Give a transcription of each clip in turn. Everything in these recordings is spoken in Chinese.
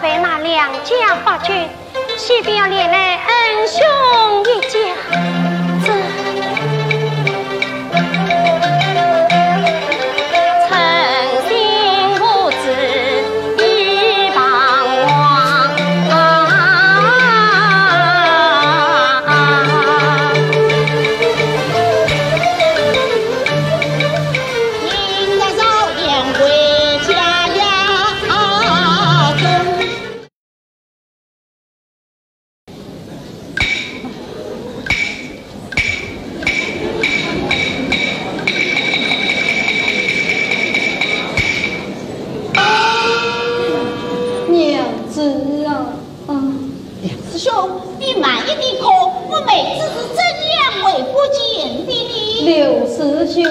被那两家发觉，势必要连累恩兄一家。是啊，啊，师兄，你慢一点，可我妹子是睁眼看不见的呢，刘师兄。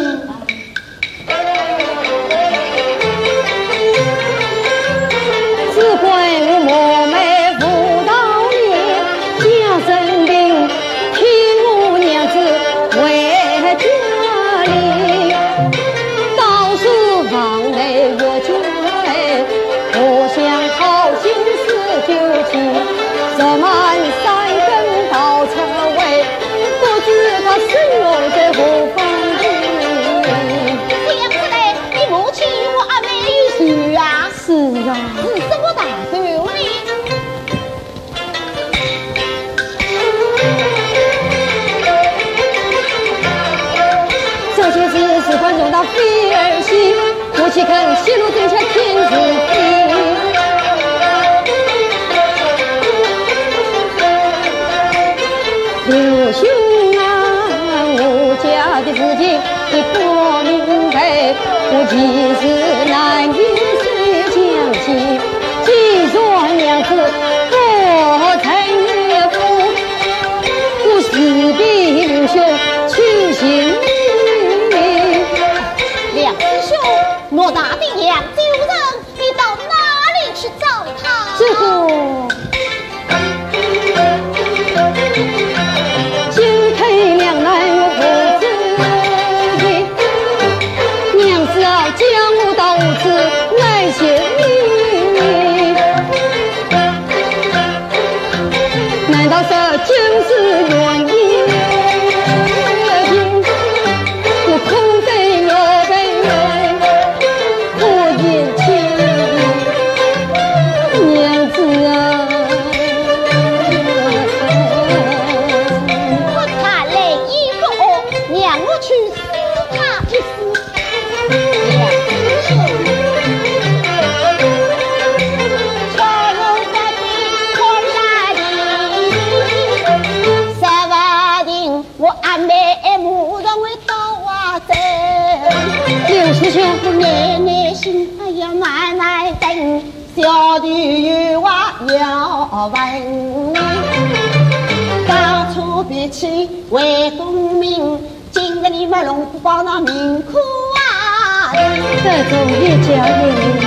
我用到飞儿西，夫妻更西路正下天如飞。刘兄啊，我家的事情你不明白，我其实。我阿妹诶马上会到我手刘下绣个奶奶心哎呀奶奶疼小弟有话要问你当初别去为功名今日你们龙虎富那命苦啊。这种一家人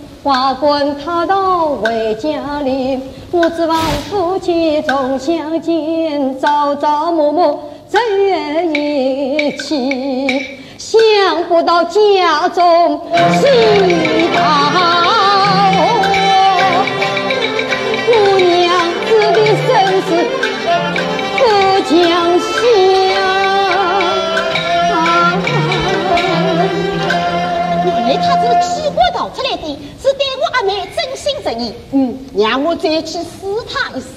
华冠他道为家林，我指望夫妻重相见，朝朝暮暮在一起。想不到家中喜到，这个奇怪逃出来的，是对我阿妹真心实意。嗯，让我再去试他一试。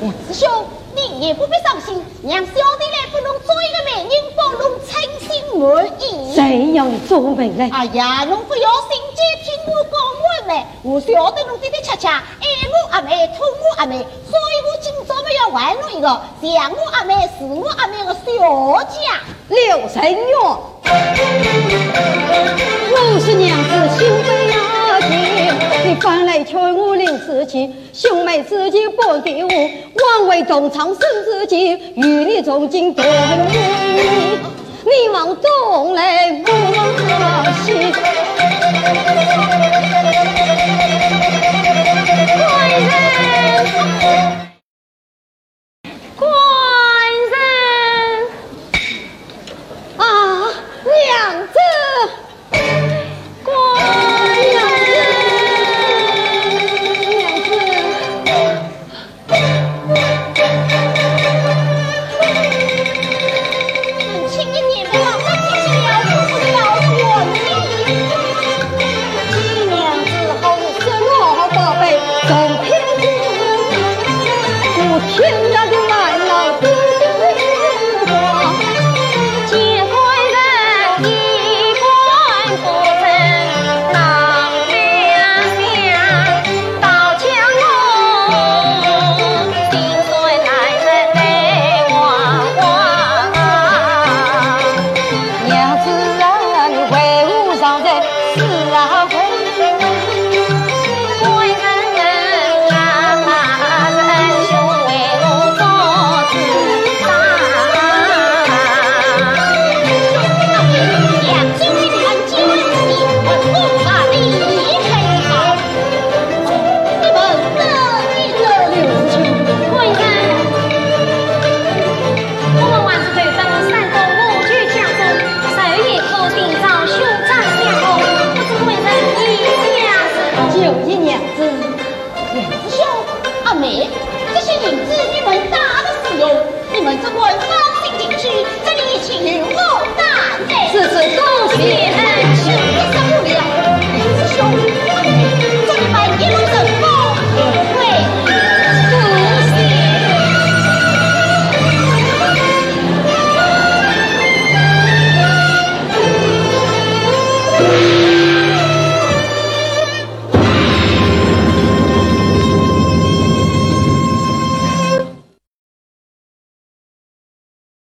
梁师兄。你也不必伤心，让小弟来帮侬做一个媒人，帮侬称心满意。谁要你做媒人？哎呀，侬不要心急，听我讲完没？我晓得侬的的恰恰爱我阿妹，疼我阿妹，所以我今朝么要还侬一个像我阿妹是我阿妹的小姐刘成月。我是娘子心飞呀天，你翻来劝我临死前，兄妹之间不给我，枉为东厂生之计，与你从今断，你往东来我西。Allah 这些银子你们哪个使用？你们只管放心进去，这里一切我担着。这是东西。